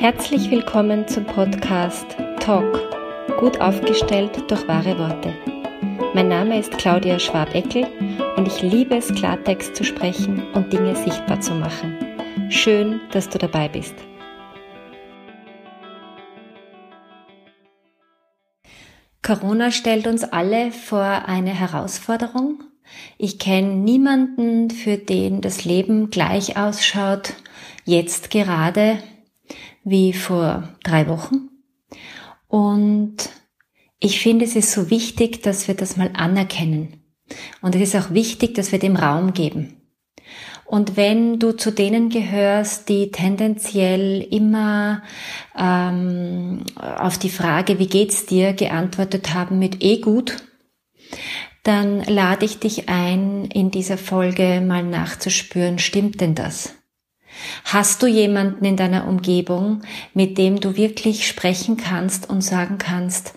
Herzlich willkommen zum Podcast Talk, gut aufgestellt durch wahre Worte. Mein Name ist Claudia Schwabeckel und ich liebe es, Klartext zu sprechen und Dinge sichtbar zu machen. Schön, dass du dabei bist. Corona stellt uns alle vor eine Herausforderung. Ich kenne niemanden, für den das Leben gleich ausschaut, jetzt gerade wie vor drei Wochen. Und ich finde, es ist so wichtig, dass wir das mal anerkennen. Und es ist auch wichtig, dass wir dem Raum geben. Und wenn du zu denen gehörst, die tendenziell immer ähm, auf die Frage, wie geht's dir, geantwortet haben mit eh gut, dann lade ich dich ein, in dieser Folge mal nachzuspüren, stimmt denn das? Hast du jemanden in deiner Umgebung, mit dem du wirklich sprechen kannst und sagen kannst,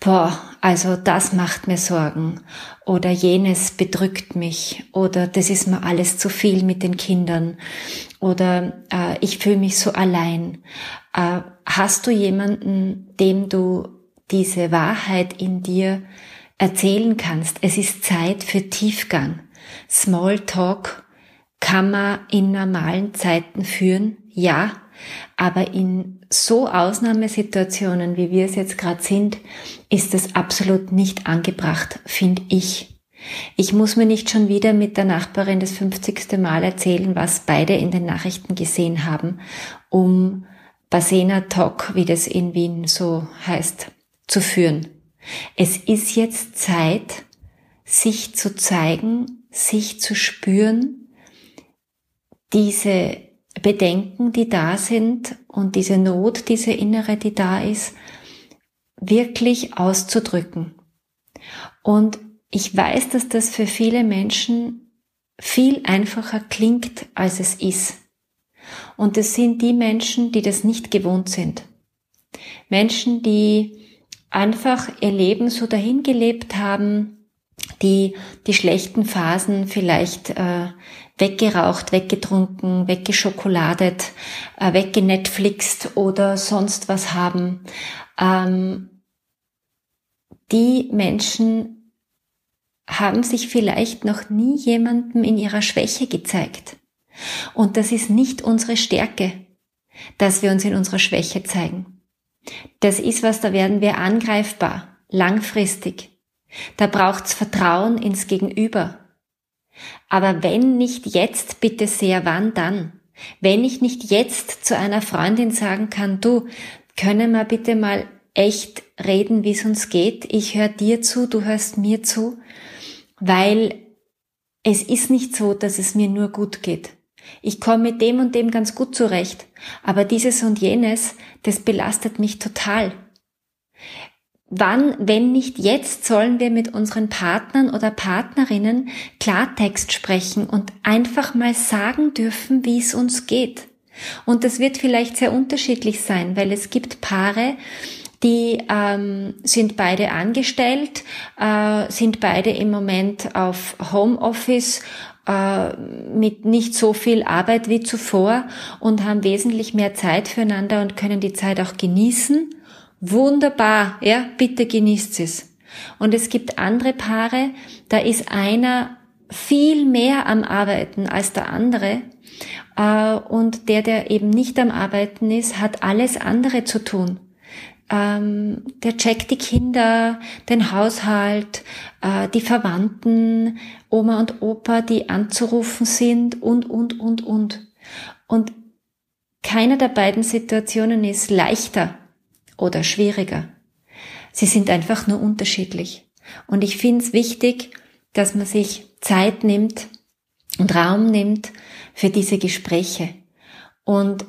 boah, also das macht mir Sorgen oder jenes bedrückt mich oder das ist mir alles zu viel mit den Kindern oder äh, ich fühle mich so allein. Äh, hast du jemanden, dem du diese Wahrheit in dir erzählen kannst? Es ist Zeit für Tiefgang. Small Talk kann man in normalen Zeiten führen, ja, aber in so Ausnahmesituationen, wie wir es jetzt gerade sind, ist es absolut nicht angebracht, finde ich. Ich muss mir nicht schon wieder mit der Nachbarin das 50. Mal erzählen, was beide in den Nachrichten gesehen haben, um Basena Talk, wie das in Wien so heißt, zu führen. Es ist jetzt Zeit, sich zu zeigen, sich zu spüren, diese Bedenken, die da sind und diese Not, diese innere, die da ist, wirklich auszudrücken. Und ich weiß, dass das für viele Menschen viel einfacher klingt, als es ist. Und es sind die Menschen, die das nicht gewohnt sind. Menschen, die einfach ihr Leben so dahingelebt haben, die die schlechten Phasen vielleicht äh, weggeraucht, weggetrunken, weggeschokoladet, äh, weggenetflixt oder sonst was haben. Ähm, die Menschen haben sich vielleicht noch nie jemandem in ihrer Schwäche gezeigt. Und das ist nicht unsere Stärke, dass wir uns in unserer Schwäche zeigen. Das ist was, da werden wir angreifbar, langfristig. Da braucht's Vertrauen ins Gegenüber. Aber wenn nicht jetzt, bitte sehr, wann dann? Wenn ich nicht jetzt zu einer Freundin sagen kann, du, können wir bitte mal echt reden, wie es uns geht? Ich höre dir zu, du hörst mir zu, weil es ist nicht so, dass es mir nur gut geht. Ich komme mit dem und dem ganz gut zurecht, aber dieses und jenes, das belastet mich total. Wann, wenn nicht jetzt, sollen wir mit unseren Partnern oder Partnerinnen Klartext sprechen und einfach mal sagen dürfen, wie es uns geht. Und das wird vielleicht sehr unterschiedlich sein, weil es gibt Paare, die ähm, sind beide angestellt, äh, sind beide im Moment auf Homeoffice äh, mit nicht so viel Arbeit wie zuvor und haben wesentlich mehr Zeit füreinander und können die Zeit auch genießen. Wunderbar, ja, bitte genießt es. Und es gibt andere Paare, da ist einer viel mehr am Arbeiten als der andere. Äh, und der, der eben nicht am Arbeiten ist, hat alles andere zu tun. Ähm, der checkt die Kinder, den Haushalt, äh, die Verwandten, Oma und Opa, die anzurufen sind und, und, und, und. Und keiner der beiden Situationen ist leichter oder schwieriger. Sie sind einfach nur unterschiedlich. Und ich finde es wichtig, dass man sich Zeit nimmt und Raum nimmt für diese Gespräche. Und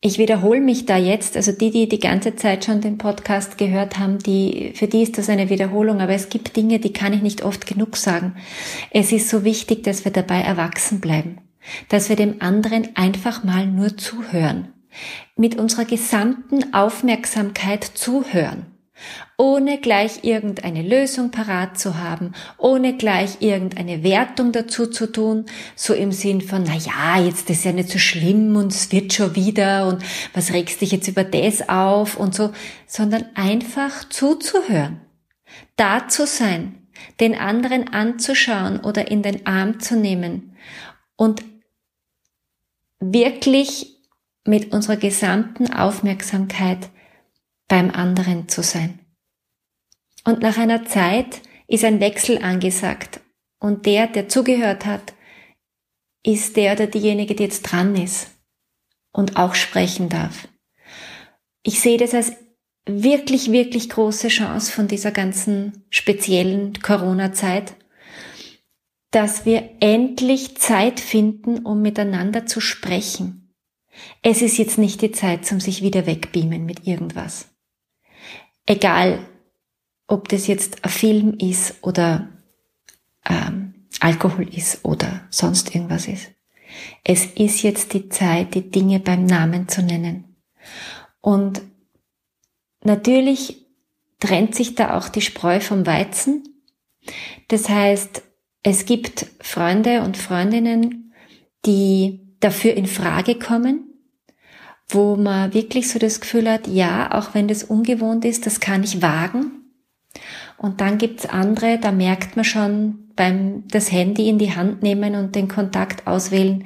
ich wiederhole mich da jetzt, also die, die die ganze Zeit schon den Podcast gehört haben, die, für die ist das eine Wiederholung, aber es gibt Dinge, die kann ich nicht oft genug sagen. Es ist so wichtig, dass wir dabei erwachsen bleiben, dass wir dem anderen einfach mal nur zuhören mit unserer gesamten Aufmerksamkeit zuhören. Ohne gleich irgendeine Lösung parat zu haben, ohne gleich irgendeine Wertung dazu zu tun, so im Sinn von, na ja, jetzt ist ja nicht so schlimm und es wird schon wieder und was regst dich jetzt über das auf und so, sondern einfach zuzuhören, da zu sein, den anderen anzuschauen oder in den Arm zu nehmen und wirklich mit unserer gesamten Aufmerksamkeit beim anderen zu sein. Und nach einer Zeit ist ein Wechsel angesagt. Und der, der zugehört hat, ist der oder diejenige, die jetzt dran ist und auch sprechen darf. Ich sehe das als wirklich, wirklich große Chance von dieser ganzen speziellen Corona-Zeit, dass wir endlich Zeit finden, um miteinander zu sprechen. Es ist jetzt nicht die Zeit, um sich wieder wegbeamen mit irgendwas. Egal, ob das jetzt ein Film ist oder ähm, Alkohol ist oder sonst irgendwas ist. Es ist jetzt die Zeit, die Dinge beim Namen zu nennen. Und natürlich trennt sich da auch die Spreu vom Weizen. Das heißt, es gibt Freunde und Freundinnen, die dafür in Frage kommen, wo man wirklich so das Gefühl hat, ja, auch wenn das ungewohnt ist, das kann ich wagen. Und dann gibt's andere, da merkt man schon beim das Handy in die Hand nehmen und den Kontakt auswählen,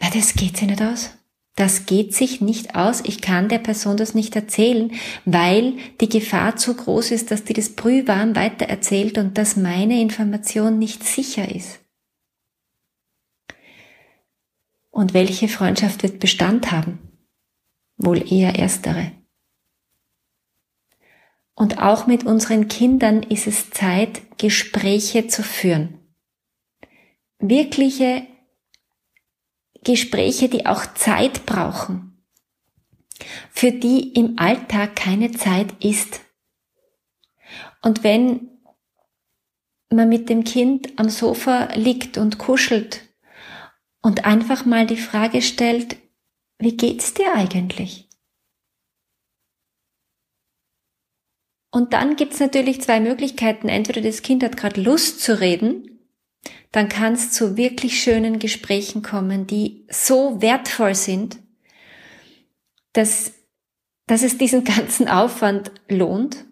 na, das geht sich nicht aus. Das geht sich nicht aus. Ich kann der Person das nicht erzählen, weil die Gefahr zu groß ist, dass die das brühwarm weitererzählt und dass meine Information nicht sicher ist. Und welche Freundschaft wird Bestand haben? Wohl eher erstere. Und auch mit unseren Kindern ist es Zeit, Gespräche zu führen. Wirkliche Gespräche, die auch Zeit brauchen, für die im Alltag keine Zeit ist. Und wenn man mit dem Kind am Sofa liegt und kuschelt und einfach mal die Frage stellt, wie geht's dir eigentlich? Und dann gibt's natürlich zwei Möglichkeiten. Entweder das Kind hat gerade Lust zu reden, dann kann es zu wirklich schönen Gesprächen kommen, die so wertvoll sind, dass, dass es diesen ganzen Aufwand lohnt.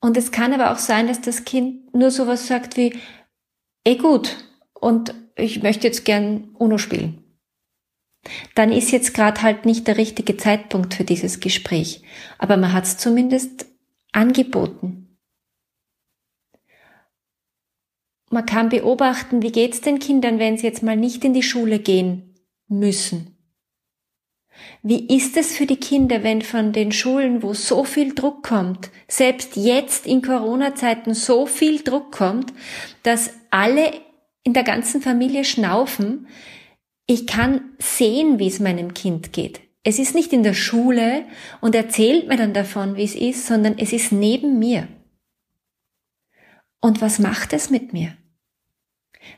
Und es kann aber auch sein, dass das Kind nur sowas sagt wie, eh gut, und ich möchte jetzt gern UNO spielen dann ist jetzt gerade halt nicht der richtige Zeitpunkt für dieses Gespräch. Aber man hat es zumindest angeboten. Man kann beobachten, wie geht's den Kindern, wenn sie jetzt mal nicht in die Schule gehen müssen. Wie ist es für die Kinder, wenn von den Schulen, wo so viel Druck kommt, selbst jetzt in Corona-Zeiten so viel Druck kommt, dass alle in der ganzen Familie schnaufen, ich kann sehen, wie es meinem Kind geht. Es ist nicht in der Schule und erzählt mir dann davon, wie es ist, sondern es ist neben mir. Und was macht es mit mir?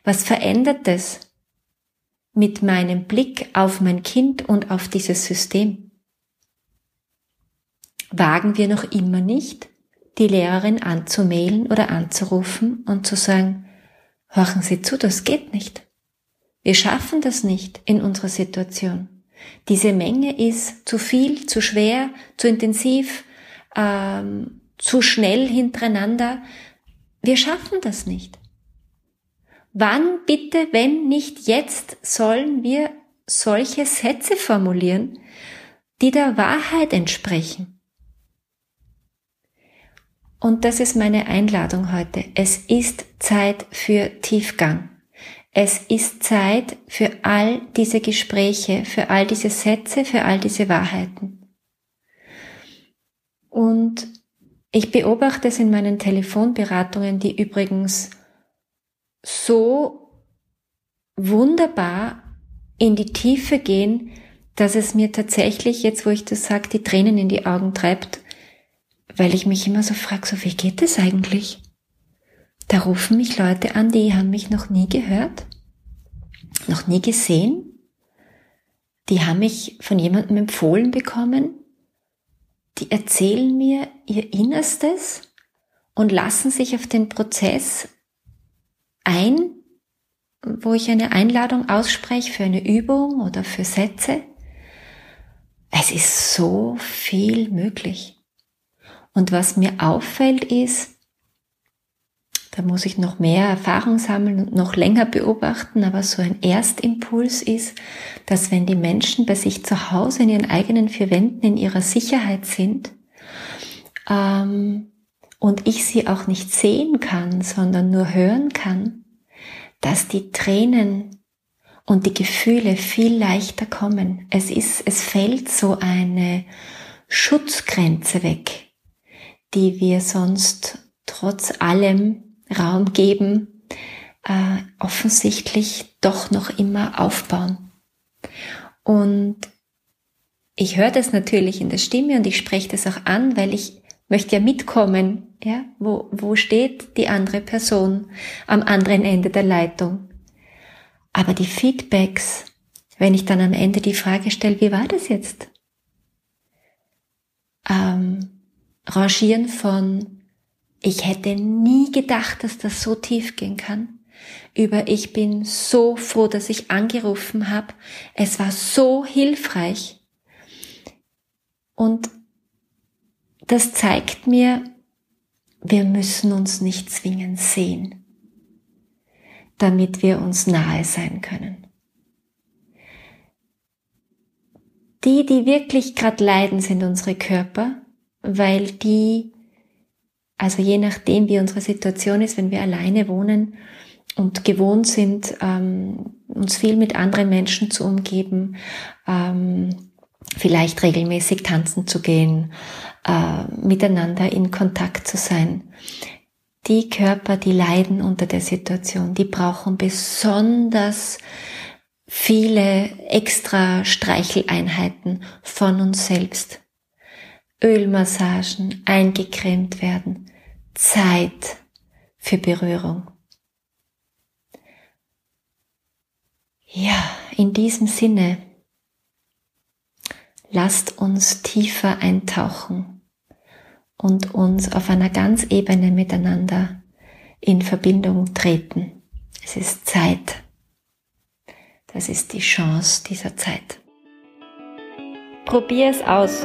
Was verändert es mit meinem Blick auf mein Kind und auf dieses System? Wagen wir noch immer nicht, die Lehrerin anzumailen oder anzurufen und zu sagen, horchen Sie zu, das geht nicht. Wir schaffen das nicht in unserer Situation. Diese Menge ist zu viel, zu schwer, zu intensiv, ähm, zu schnell hintereinander. Wir schaffen das nicht. Wann bitte, wenn nicht jetzt, sollen wir solche Sätze formulieren, die der Wahrheit entsprechen? Und das ist meine Einladung heute. Es ist Zeit für Tiefgang. Es ist Zeit für all diese Gespräche, für all diese Sätze, für all diese Wahrheiten. Und ich beobachte es in meinen Telefonberatungen, die übrigens so wunderbar in die Tiefe gehen, dass es mir tatsächlich, jetzt wo ich das sage, die Tränen in die Augen treibt, weil ich mich immer so frage, so wie geht es eigentlich? Da rufen mich Leute an, die haben mich noch nie gehört, noch nie gesehen. Die haben mich von jemandem empfohlen bekommen. die erzählen mir ihr Innerstes und lassen sich auf den Prozess ein, wo ich eine Einladung ausspreche für eine Übung oder für Sätze. Es ist so viel möglich. Und was mir auffällt ist, da muss ich noch mehr Erfahrung sammeln und noch länger beobachten, aber so ein Erstimpuls ist, dass wenn die Menschen bei sich zu Hause in ihren eigenen vier Wänden in ihrer Sicherheit sind ähm, und ich sie auch nicht sehen kann, sondern nur hören kann, dass die Tränen und die Gefühle viel leichter kommen. Es ist, es fällt so eine Schutzgrenze weg, die wir sonst trotz allem Raum geben, äh, offensichtlich doch noch immer aufbauen. Und ich höre das natürlich in der Stimme und ich spreche das auch an, weil ich möchte ja mitkommen, ja, wo, wo steht die andere Person am anderen Ende der Leitung. Aber die Feedbacks, wenn ich dann am Ende die Frage stelle, wie war das jetzt? Ähm, rangieren von ich hätte nie gedacht, dass das so tief gehen kann. Über ich bin so froh, dass ich angerufen habe. Es war so hilfreich. Und das zeigt mir, wir müssen uns nicht zwingend sehen, damit wir uns nahe sein können. Die, die wirklich gerade leiden, sind unsere Körper, weil die also je nachdem, wie unsere Situation ist, wenn wir alleine wohnen und gewohnt sind, ähm, uns viel mit anderen Menschen zu umgeben, ähm, vielleicht regelmäßig tanzen zu gehen, äh, miteinander in Kontakt zu sein. Die Körper, die leiden unter der Situation, die brauchen besonders viele extra Streicheleinheiten von uns selbst. Ölmassagen, eingecremt werden, Zeit für Berührung. Ja, in diesem Sinne, lasst uns tiefer eintauchen und uns auf einer ganz Ebene miteinander in Verbindung treten. Es ist Zeit. Das ist die Chance dieser Zeit. Probier es aus.